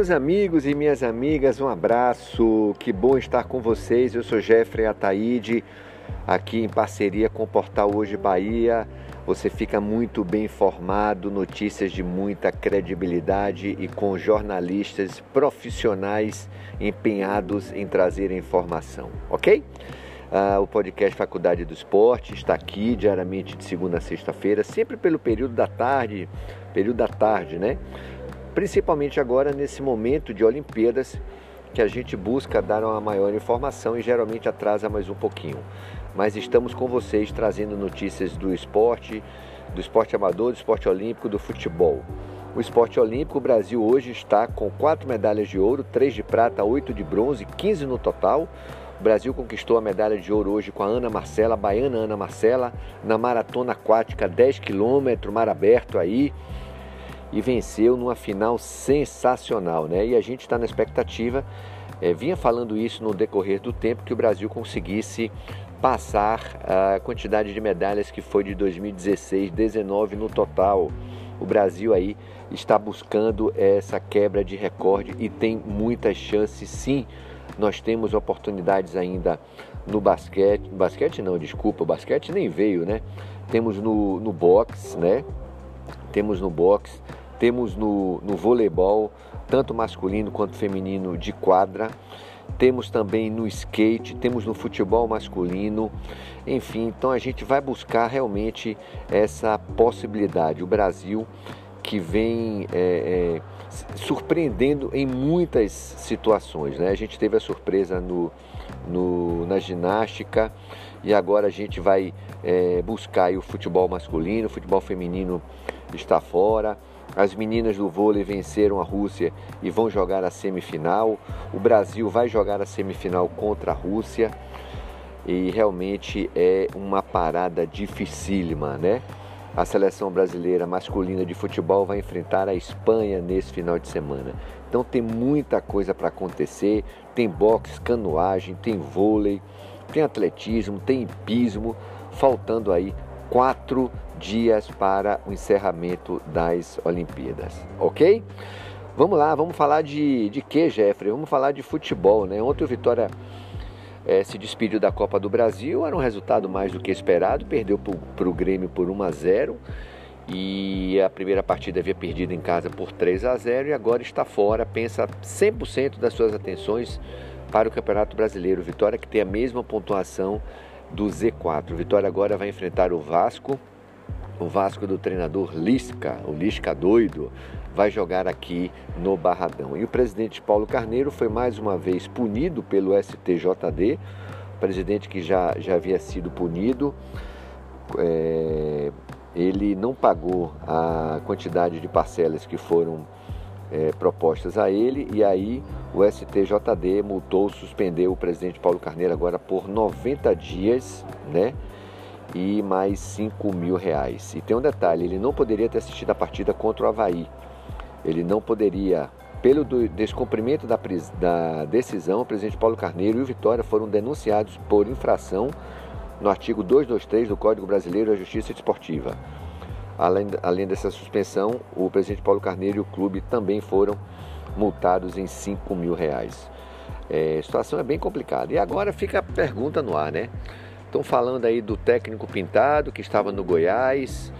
meus amigos e minhas amigas, um abraço. Que bom estar com vocês. Eu sou Jeffrey Ataíde, aqui em parceria com o Portal Hoje Bahia. Você fica muito bem informado, notícias de muita credibilidade e com jornalistas profissionais empenhados em trazer informação, ok? Uh, o podcast Faculdade do Esporte está aqui diariamente de segunda a sexta-feira, sempre pelo período da tarde, período da tarde, né? Principalmente agora nesse momento de Olimpíadas, que a gente busca dar uma maior informação e geralmente atrasa mais um pouquinho. Mas estamos com vocês trazendo notícias do esporte, do esporte amador, do esporte olímpico, do futebol. O esporte olímpico, o Brasil hoje está com quatro medalhas de ouro, três de prata, oito de bronze, 15 no total. O Brasil conquistou a medalha de ouro hoje com a Ana Marcela, a baiana Ana Marcela, na maratona aquática 10 quilômetros, mar aberto aí e venceu numa final sensacional, né? E a gente está na expectativa, é, vinha falando isso no decorrer do tempo, que o Brasil conseguisse passar a quantidade de medalhas que foi de 2016, 19 no total. O Brasil aí está buscando essa quebra de recorde e tem muitas chances sim. Nós temos oportunidades ainda no basquete, basquete não, desculpa, basquete nem veio, né? Temos no, no boxe, né? Temos no boxe, temos no, no voleibol, tanto masculino quanto feminino de quadra. Temos também no skate, temos no futebol masculino, enfim, então a gente vai buscar realmente essa possibilidade. O Brasil que vem é, é, surpreendendo em muitas situações. Né? A gente teve a surpresa no, no, na ginástica e agora a gente vai é, buscar o futebol masculino, o futebol feminino está fora. As meninas do vôlei venceram a Rússia e vão jogar a semifinal. O Brasil vai jogar a semifinal contra a Rússia. E realmente é uma parada dificílima, né? A seleção brasileira masculina de futebol vai enfrentar a Espanha nesse final de semana. Então tem muita coisa para acontecer. Tem boxe, canoagem, tem vôlei, tem atletismo, tem hipismo, faltando aí quatro dias para o encerramento das Olimpíadas, ok? Vamos lá, vamos falar de, de que, Jeffrey? Vamos falar de futebol, né? Ontem o Vitória é, se despediu da Copa do Brasil, era um resultado mais do que esperado, perdeu para o Grêmio por 1 a 0 e a primeira partida havia perdido em casa por 3 a 0 e agora está fora, pensa 100% das suas atenções para o Campeonato Brasileiro. Vitória que tem a mesma pontuação do Z4. Vitória agora vai enfrentar o Vasco. O Vasco do treinador Lisca, o Lisca doido, vai jogar aqui no Barradão. E o presidente Paulo Carneiro foi mais uma vez punido pelo STJD, presidente que já, já havia sido punido. É, ele não pagou a quantidade de parcelas que foram é, propostas a ele e aí o STJD multou, suspendeu o presidente Paulo Carneiro agora por 90 dias, né? E mais 5 mil reais. E tem um detalhe, ele não poderia ter assistido a partida contra o Havaí. Ele não poderia, pelo descumprimento da, da decisão, o presidente Paulo Carneiro e o Vitória foram denunciados por infração no artigo 223 do Código Brasileiro da Justiça Esportiva. Além, além dessa suspensão, o presidente Paulo Carneiro e o clube também foram multados em 5 mil reais. É, a situação é bem complicada. E agora fica a pergunta no ar, né? Estão falando aí do técnico Pintado, que estava no Goiás,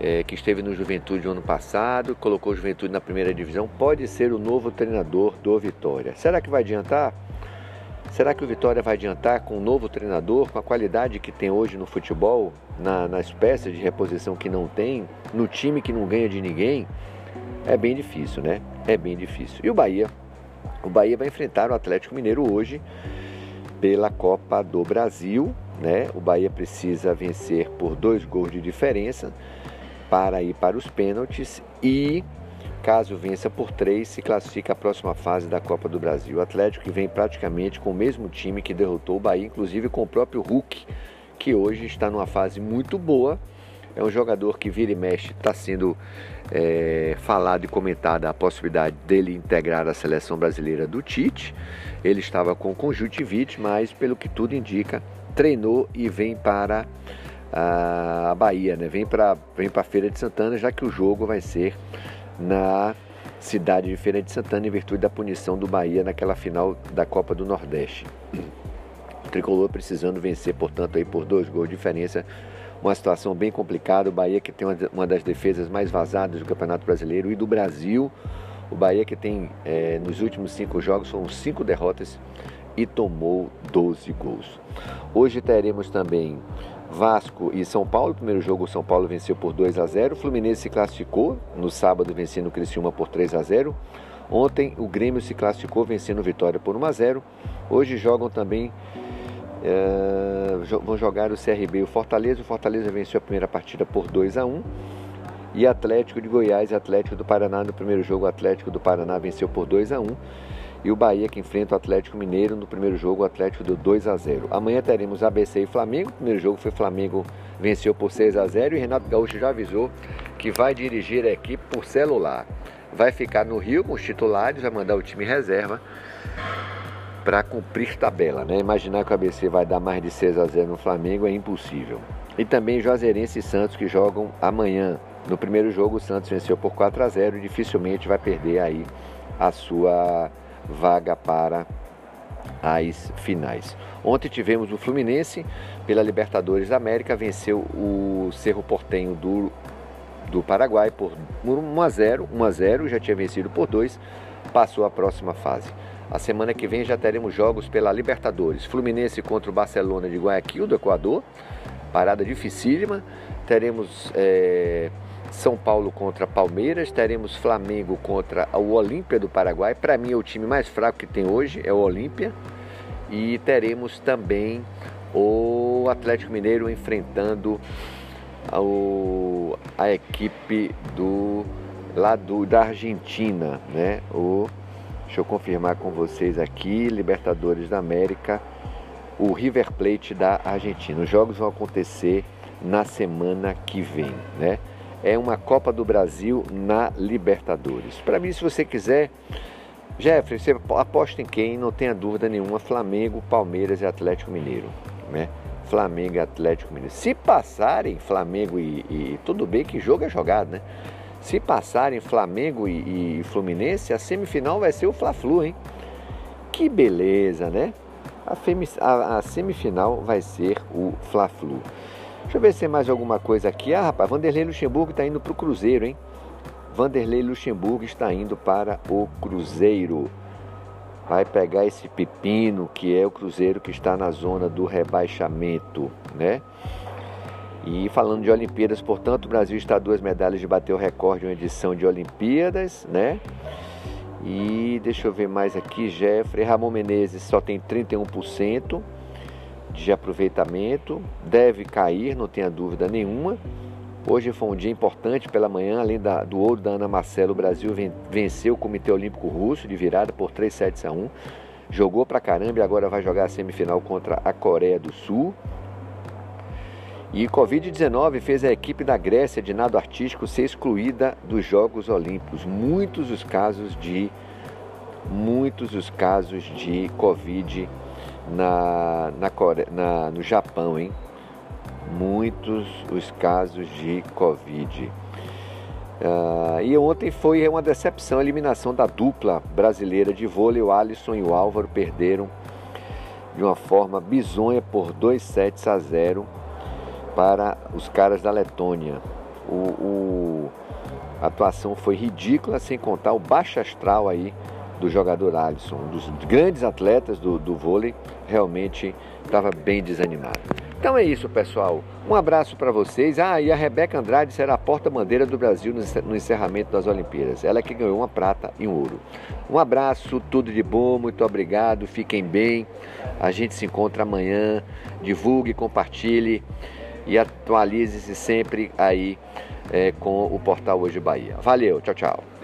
é, que esteve no Juventude no ano passado, colocou o Juventude na primeira divisão, pode ser o novo treinador do Vitória. Será que vai adiantar? Será que o Vitória vai adiantar com um novo treinador, com a qualidade que tem hoje no futebol, na, nas peças de reposição que não tem, no time que não ganha de ninguém? É bem difícil, né? É bem difícil. E o Bahia? O Bahia vai enfrentar o Atlético Mineiro hoje pela Copa do Brasil, né? O Bahia precisa vencer por dois gols de diferença para ir para os pênaltis e Caso vença por três, se classifica à próxima fase da Copa do Brasil. O Atlético que vem praticamente com o mesmo time que derrotou o Bahia, inclusive com o próprio Hulk, que hoje está numa fase muito boa. É um jogador que vira e mexe, está sendo é, falado e comentada a possibilidade dele integrar a seleção brasileira do Tite. Ele estava com conjuntivite, mas pelo que tudo indica, treinou e vem para a Bahia, né? Vem para vem a Feira de Santana, já que o jogo vai ser na cidade de Feira de Santana em virtude da punição do Bahia naquela final da Copa do Nordeste. O tricolor precisando vencer, portanto, aí por dois gols de diferença. Uma situação bem complicada. O Bahia que tem uma das defesas mais vazadas do Campeonato Brasileiro e do Brasil. O Bahia que tem é, nos últimos cinco jogos foram cinco derrotas e tomou 12 gols. Hoje teremos também Vasco e São Paulo. primeiro jogo o São Paulo venceu por 2 a 0. O Fluminense se classificou no sábado vencendo o Criciúma por 3 a 0. Ontem o Grêmio se classificou vencendo o Vitória por 1 a 0. Hoje jogam também é, vão jogar o CRB e o Fortaleza. O Fortaleza venceu a primeira partida por 2 a 1. E Atlético de Goiás e Atlético do Paraná no primeiro jogo, o Atlético do Paraná venceu por 2 a 1 e o Bahia que enfrenta o Atlético Mineiro no primeiro jogo, o Atlético do 2 a 0. Amanhã teremos ABC e Flamengo. O primeiro jogo foi Flamengo venceu por 6 a 0 e Renato Gaúcho já avisou que vai dirigir a equipe por celular. Vai ficar no Rio com os titulares, vai mandar o time reserva para cumprir tabela, né? Imaginar que o ABC vai dar mais de 6 a 0 no Flamengo é impossível. E também Juazeirense e Santos que jogam amanhã. No primeiro jogo o Santos venceu por 4 a 0 e dificilmente vai perder aí a sua vaga para as finais. Ontem tivemos o Fluminense pela Libertadores da América, venceu o Cerro Portenho do, do Paraguai por 1 a 0, 1 a 0, já tinha vencido por 2, passou a próxima fase. A semana que vem já teremos jogos pela Libertadores. Fluminense contra o Barcelona de Guayaquil, do Equador. Parada dificílima. Teremos é, são Paulo contra Palmeiras, teremos Flamengo contra o Olímpia do Paraguai. Para mim é o time mais fraco que tem hoje, é o Olímpia. E teremos também o Atlético Mineiro enfrentando a, a equipe do lado da Argentina, né? O, deixa eu confirmar com vocês aqui, Libertadores da América, o River Plate da Argentina. Os jogos vão acontecer na semana que vem, né? é uma Copa do Brasil na Libertadores. Para mim, se você quiser, Jeffrey, você aposta em quem? Não tenha dúvida nenhuma: Flamengo, Palmeiras e Atlético Mineiro. Né? Flamengo e Atlético Mineiro. Se passarem Flamengo e, e, Tudo bem que jogo é jogado, né? Se passarem Flamengo e, e Fluminense, a semifinal vai ser o Fla-Flu, hein? Que beleza, né? A, a, a semifinal vai ser o Fla-Flu. Deixa eu ver se tem mais alguma coisa aqui. Ah, rapaz, Vanderlei Luxemburgo está indo para o Cruzeiro, hein? Vanderlei Luxemburgo está indo para o Cruzeiro. Vai pegar esse pepino que é o Cruzeiro que está na zona do rebaixamento, né? E falando de Olimpíadas, portanto, o Brasil está a duas medalhas de bater o recorde em uma edição de Olimpíadas, né? E deixa eu ver mais aqui, Jeffrey Ramon Menezes só tem 31% de aproveitamento, deve cair, não tenha dúvida nenhuma. Hoje foi um dia importante pela manhã, além da, do ouro da Ana Marcelo, o Brasil venceu o Comitê Olímpico Russo de virada por 3 sets a 1. Jogou pra caramba e agora vai jogar a semifinal contra a Coreia do Sul. E Covid-19 fez a equipe da Grécia de nado artístico ser excluída dos Jogos Olímpicos. Muitos os casos de muitos os casos de Covid na, na, na no Japão, hein? Muitos os casos de Covid. Uh, e ontem foi uma decepção a eliminação da dupla brasileira de vôlei. O Alisson e o Álvaro perderam de uma forma bizonha por 2 sets a 0 para os caras da Letônia. O, o, a atuação foi ridícula, sem contar o baixo astral aí do jogador Alisson, um dos grandes atletas do, do vôlei, realmente estava bem desanimado. Então é isso, pessoal. Um abraço para vocês. Ah, e a Rebeca Andrade será a porta-bandeira do Brasil no encerramento das Olimpíadas. Ela é que ganhou uma prata e um ouro. Um abraço, tudo de bom, muito obrigado, fiquem bem. A gente se encontra amanhã. Divulgue, compartilhe e atualize-se sempre aí é, com o portal Hoje Bahia. Valeu, tchau, tchau.